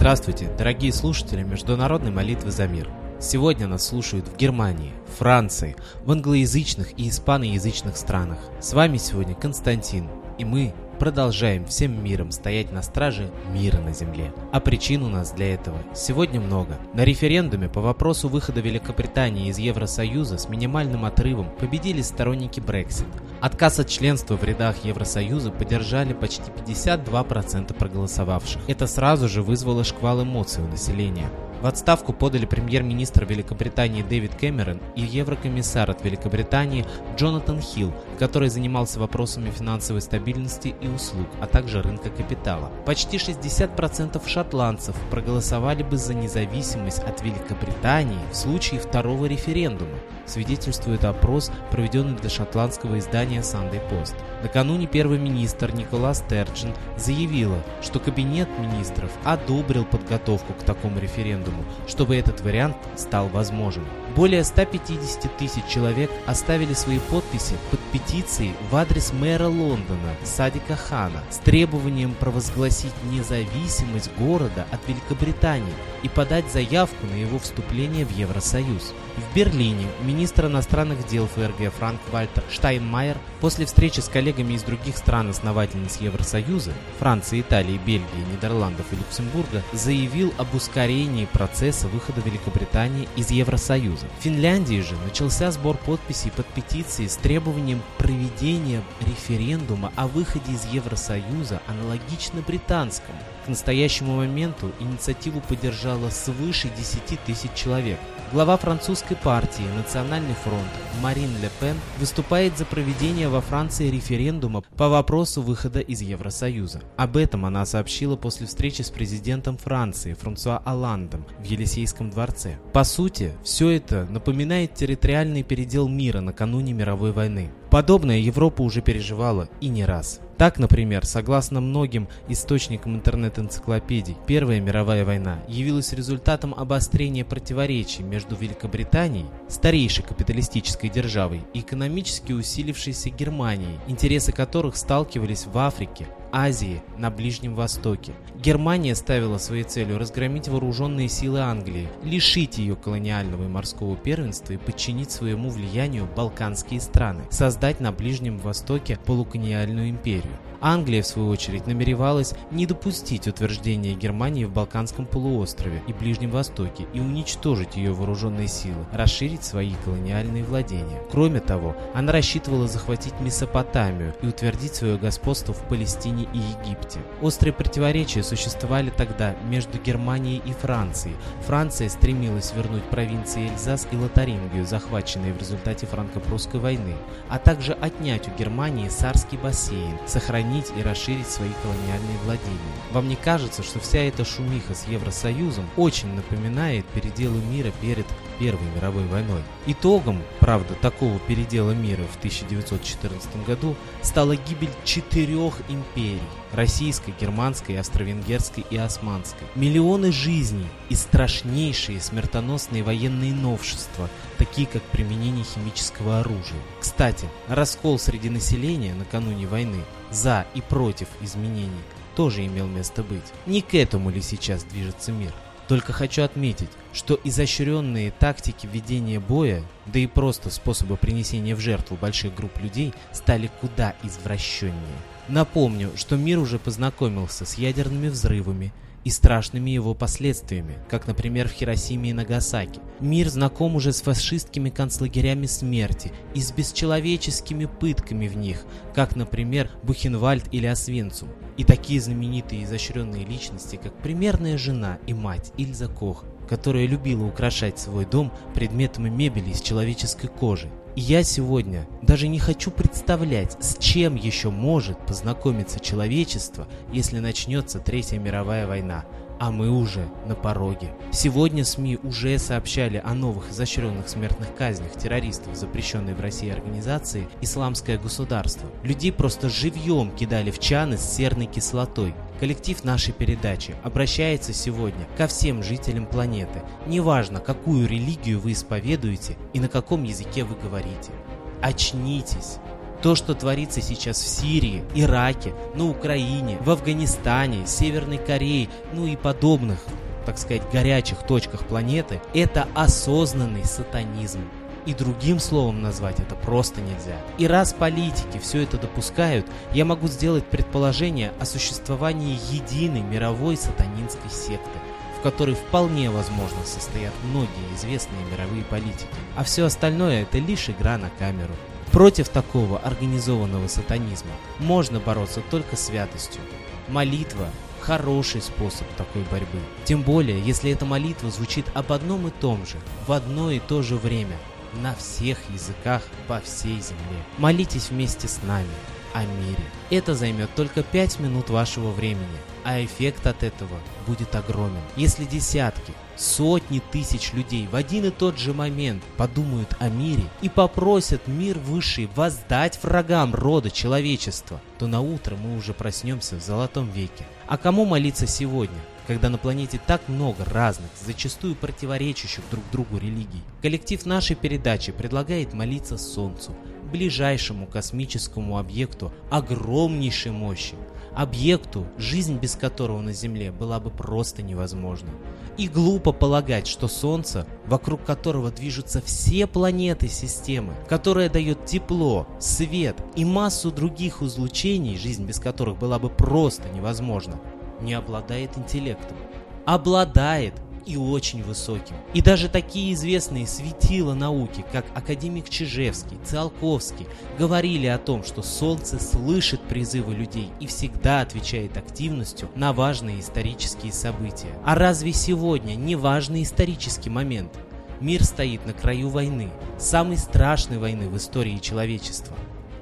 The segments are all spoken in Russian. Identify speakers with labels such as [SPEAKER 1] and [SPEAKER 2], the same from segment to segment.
[SPEAKER 1] Здравствуйте, дорогие слушатели Международной молитвы за мир. Сегодня нас слушают в Германии, Франции, в англоязычных и испаноязычных странах. С вами сегодня Константин, и мы продолжаем всем миром стоять на страже мира на земле. А причин у нас для этого сегодня много. На референдуме по вопросу выхода Великобритании из Евросоюза с минимальным отрывом победили сторонники Brexit. Отказ от членства в рядах Евросоюза поддержали почти 52% проголосовавших. Это сразу же вызвало шквал эмоций у населения. В отставку подали премьер-министр Великобритании Дэвид Кэмерон и еврокомиссар от Великобритании Джонатан Хилл, который занимался вопросами финансовой стабильности и услуг, а также рынка капитала. Почти 60% шотландцев проголосовали бы за независимость от Великобритании в случае второго референдума, свидетельствует опрос, проведенный для шотландского издания Sunday Post. Накануне первый министр Николас Стерджин заявила, что кабинет министров одобрил подготовку к такому референдуму, чтобы этот вариант стал возможен. Более 150 тысяч человек оставили свои подписи под петицией в адрес мэра Лондона Садика Хана с требованием провозгласить независимость города от Великобритании и подать заявку на его вступление в Евросоюз. В Берлине министр иностранных дел ФРГ Франк Вальтер Штайнмайер после встречи с коллегами из других стран-основательниц Евросоюза Франции, Италии, Бельгии, Нидерландов и Люксембурга заявил об ускорении процесса выхода Великобритании из Евросоюза. В Финляндии же начался сбор подписей под петицией с требованием проведения референдума о выходе из Евросоюза аналогично британскому. К настоящему моменту инициативу поддержало свыше 10 тысяч человек. Глава французской партии «Национальный фронт» Марин Ле Пен выступает за проведение во Франции референдума по вопросу выхода из Евросоюза. Об этом она сообщила после встречи с президентом Франции Франсуа Оландом в Елисейском дворце. По сути, все это напоминает территориальный передел мира накануне мировой войны. Подобное Европа уже переживала и не раз. Так, например, согласно многим источникам интернет-энциклопедий, Первая мировая война явилась результатом обострения противоречий между Великобританией, старейшей капиталистической державой, и экономически усилившейся Германией, интересы которых сталкивались в Африке, Азии, на Ближнем Востоке. Германия ставила своей целью разгромить вооруженные силы Англии, лишить ее колониального и морского первенства и подчинить своему влиянию балканские страны, создать на Ближнем Востоке полуколониальную империю. Англия, в свою очередь, намеревалась не допустить утверждения Германии в Балканском полуострове и Ближнем Востоке и уничтожить ее вооруженные силы, расширить свои колониальные владения. Кроме того, она рассчитывала захватить Месопотамию и утвердить свое господство в Палестине и Египте. Острые противоречия существовали тогда между Германией и Францией. Франция стремилась вернуть провинции Эльзас и Лотарингию, захваченные в результате франко-прусской войны, а также отнять у Германии Сарский бассейн, сохранить и расширить свои колониальные владения. Вам не кажется, что вся эта шумиха с Евросоюзом очень напоминает переделы мира перед Первой мировой войной? Итогом, правда, такого передела мира в 1914 году стала гибель четырех империй – российской, германской, австро-венгерской и османской. Миллионы жизней и страшнейшие смертоносные военные новшества, такие как применение химического оружия. Кстати, раскол среди населения накануне войны за и против изменений тоже имел место быть. Не к этому ли сейчас движется мир? Только хочу отметить, что изощренные тактики ведения боя, да и просто способы принесения в жертву больших групп людей стали куда извращеннее. Напомню, что мир уже познакомился с ядерными взрывами, и страшными его последствиями, как, например, в Хиросиме и Нагасаки. Мир знаком уже с фашистскими концлагерями смерти и с бесчеловеческими пытками в них, как, например, Бухенвальд или Освенцум. И такие знаменитые и изощренные личности, как примерная жена и мать Ильза Кох, которая любила украшать свой дом предметами мебели из человеческой кожи, я сегодня даже не хочу представлять, с чем еще может познакомиться человечество, если начнется Третья мировая война. А мы уже на пороге. Сегодня СМИ уже сообщали о новых изощренных смертных казнях террористов, запрещенной в России организации «Исламское государство». Людей просто живьем кидали в чаны с серной кислотой. Коллектив нашей передачи обращается сегодня ко всем жителям планеты, неважно, какую религию вы исповедуете и на каком языке вы говорите. Очнитесь! То, что творится сейчас в Сирии, Ираке, на Украине, в Афганистане, Северной Корее, ну и подобных, так сказать, горячих точках планеты, это осознанный сатанизм. И другим словом назвать это просто нельзя. И раз политики все это допускают, я могу сделать предположение о существовании единой мировой сатанинской секты, в которой вполне возможно состоят многие известные мировые политики. А все остальное это лишь игра на камеру. Против такого организованного сатанизма можно бороться только святостью. Молитва – хороший способ такой борьбы. Тем более, если эта молитва звучит об одном и том же, в одно и то же время – на всех языках по всей земле. Молитесь вместе с нами о мире. Это займет только 5 минут вашего времени, а эффект от этого будет огромен. Если десятки, сотни тысяч людей в один и тот же момент подумают о мире и попросят мир высший воздать врагам рода человечества, то на утро мы уже проснемся в золотом веке. А кому молиться сегодня? Когда на планете так много разных, зачастую противоречащих друг другу религий. Коллектив нашей передачи предлагает молиться Солнцу, ближайшему космическому объекту огромнейшей мощи, объекту, жизнь без которого на Земле была бы просто невозможна. И глупо полагать, что Солнце, вокруг которого движутся все планеты системы, которое дает тепло, свет и массу других излучений, жизнь без которых была бы просто невозможна, не обладает интеллектом. Обладает и очень высоким. И даже такие известные светила науки, как академик Чижевский, Циолковский, говорили о том, что Солнце слышит призывы людей и всегда отвечает активностью на важные исторические события. А разве сегодня не важный исторический момент? Мир стоит на краю войны, самой страшной войны в истории человечества.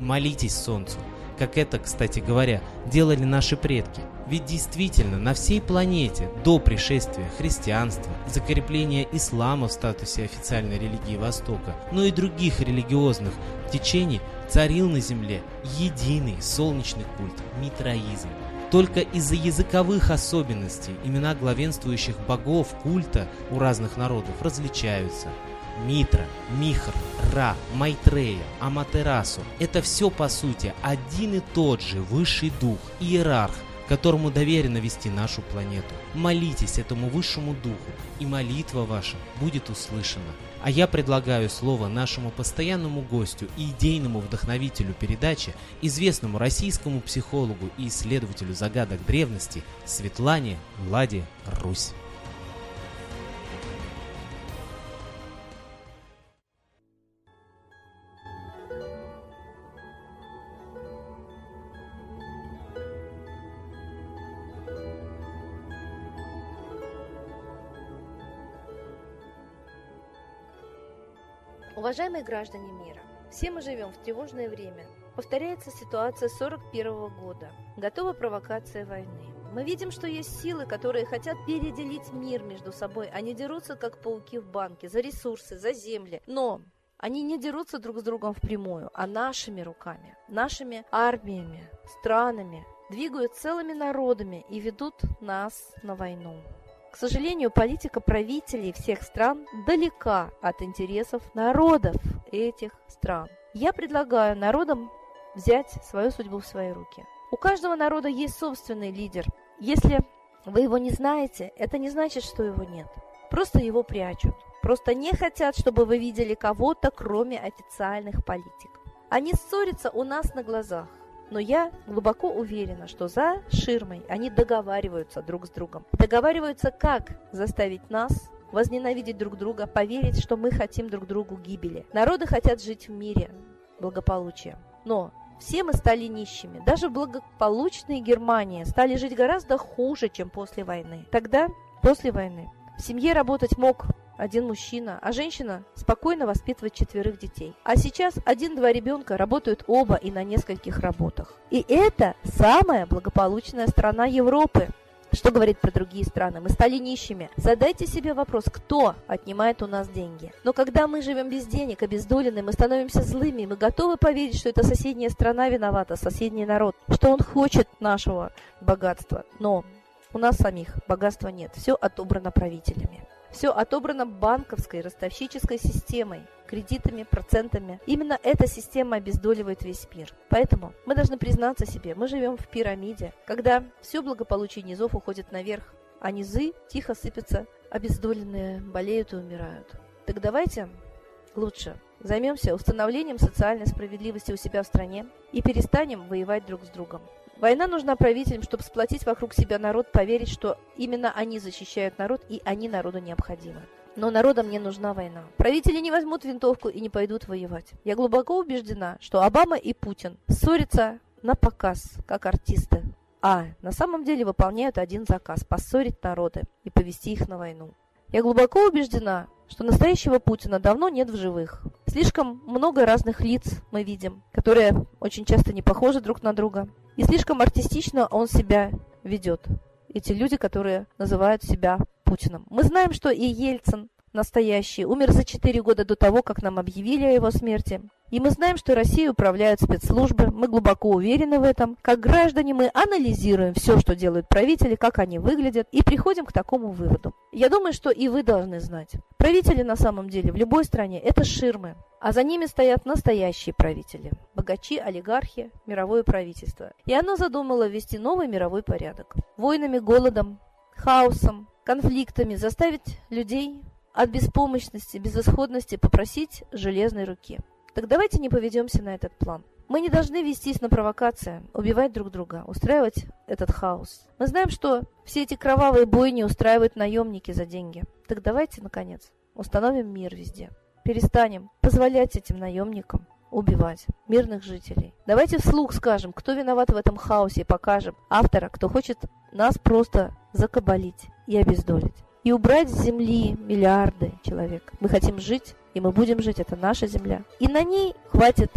[SPEAKER 1] Молитесь Солнцу, как это, кстати говоря, делали наши предки. Ведь действительно на всей планете до пришествия христианства, закрепления ислама в статусе официальной религии Востока, но и других религиозных течений царил на Земле единый солнечный культ – митроизм. Только из-за языковых особенностей имена главенствующих богов культа у разных народов различаются – Митра, Михр, Ра, Майтрея, Аматерасу – это все по сути один и тот же высший дух, иерарх, которому доверено вести нашу планету. Молитесь этому высшему духу, и молитва ваша будет услышана. А я предлагаю слово нашему постоянному гостю и идейному вдохновителю передачи, известному российскому психологу и исследователю загадок древности Светлане Владе Русь.
[SPEAKER 2] Уважаемые граждане мира, все мы живем в тревожное время. Повторяется ситуация 41 года. Готова провокация войны. Мы видим, что есть силы, которые хотят переделить мир между собой. Они дерутся, как пауки в банке, за ресурсы, за земли. Но они не дерутся друг с другом впрямую, а нашими руками, нашими армиями, странами, двигают целыми народами и ведут нас на войну. К сожалению, политика правителей всех стран далека от интересов народов этих стран. Я предлагаю народам взять свою судьбу в свои руки. У каждого народа есть собственный лидер. Если вы его не знаете, это не значит, что его нет. Просто его прячут. Просто не хотят, чтобы вы видели кого-то, кроме официальных политиков. Они ссорятся у нас на глазах. Но я глубоко уверена, что за ширмой они договариваются друг с другом. Договариваются, как заставить нас возненавидеть друг друга, поверить, что мы хотим друг другу гибели. Народы хотят жить в мире, благополучия. Но все мы стали нищими. Даже благополучные Германии стали жить гораздо хуже, чем после войны. Тогда, после войны, в семье работать мог один мужчина, а женщина спокойно воспитывает четверых детей. А сейчас один-два ребенка работают оба и на нескольких работах. И это самая благополучная страна Европы. Что говорит про другие страны? Мы стали нищими. Задайте себе вопрос, кто отнимает у нас деньги. Но когда мы живем без денег, обездолены, мы становимся злыми, мы готовы поверить, что это соседняя страна виновата, соседний народ, что он хочет нашего богатства. Но у нас самих богатства нет, все отобрано правителями. Все отобрано банковской ростовщической системой, кредитами, процентами. Именно эта система обездоливает весь мир. Поэтому мы должны признаться себе, мы живем в пирамиде, когда все благополучие низов уходит наверх, а низы тихо сыпятся, обездоленные болеют и умирают. Так давайте лучше займемся установлением социальной справедливости у себя в стране и перестанем воевать друг с другом. Война нужна правителям, чтобы сплотить вокруг себя народ, поверить, что именно они защищают народ и они народу необходимы. Но народам не нужна война. Правители не возьмут винтовку и не пойдут воевать. Я глубоко убеждена, что Обама и Путин ссорятся на показ, как артисты. А на самом деле выполняют один заказ – поссорить народы и повести их на войну. Я глубоко убеждена, что настоящего Путина давно нет в живых. Слишком много разных лиц мы видим, которые очень часто не похожи друг на друга. И слишком артистично он себя ведет. Эти люди, которые называют себя Путиным. Мы знаем, что и Ельцин настоящий умер за 4 года до того, как нам объявили о его смерти. И мы знаем, что Россией управляют спецслужбы, мы глубоко уверены в этом. Как граждане мы анализируем все, что делают правители, как они выглядят, и приходим к такому выводу. Я думаю, что и вы должны знать. Правители на самом деле в любой стране – это ширмы, а за ними стоят настоящие правители – богачи, олигархи, мировое правительство. И оно задумало ввести новый мировой порядок. Войнами, голодом, хаосом, конфликтами заставить людей от беспомощности, безысходности попросить железной руки. Так давайте не поведемся на этот план. Мы не должны вестись на провокации, убивать друг друга, устраивать этот хаос. Мы знаем, что все эти кровавые бойни устраивают наемники за деньги. Так давайте, наконец, установим мир везде. Перестанем позволять этим наемникам убивать мирных жителей. Давайте вслух скажем, кто виноват в этом хаосе, и покажем автора, кто хочет нас просто закабалить и обездолить. И убрать с земли миллиарды человек. Мы хотим жить и мы будем жить, это наша земля. И на ней хватит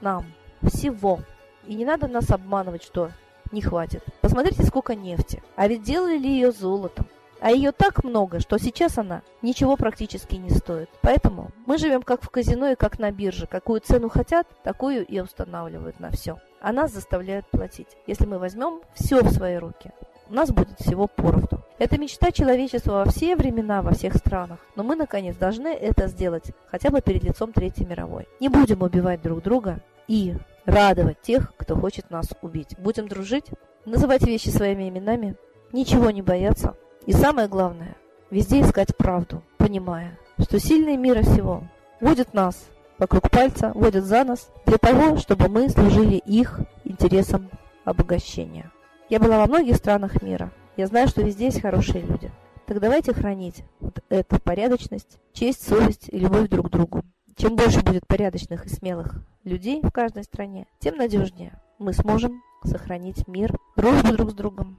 [SPEAKER 2] нам всего. И не надо нас обманывать, что не хватит. Посмотрите, сколько нефти. А ведь делали ли ее золотом? А ее так много, что сейчас она ничего практически не стоит. Поэтому мы живем как в казино и как на бирже. Какую цену хотят, такую и устанавливают на все. А нас заставляют платить. Если мы возьмем все в свои руки, у нас будет всего поровну. Это мечта человечества во все времена, во всех странах. Но мы, наконец, должны это сделать, хотя бы перед лицом Третьей мировой. Не будем убивать друг друга и радовать тех, кто хочет нас убить. Будем дружить, называть вещи своими именами, ничего не бояться. И самое главное, везде искать правду, понимая, что сильные мира всего водят нас вокруг пальца, водят за нас для того, чтобы мы служили их интересам обогащения. Я была во многих странах мира. Я знаю, что везде есть хорошие люди. Так давайте хранить вот эту порядочность, честь, совесть и любовь друг к другу. Чем больше будет порядочных и смелых людей в каждой стране, тем надежнее мы сможем сохранить мир, дружбу друг с другом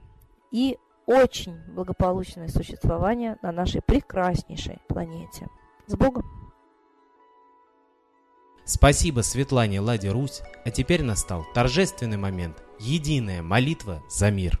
[SPEAKER 2] и очень благополучное существование на нашей прекраснейшей планете. С Богом!
[SPEAKER 1] Спасибо Светлане Ладе Русь, а теперь настал торжественный момент – единая молитва за мир.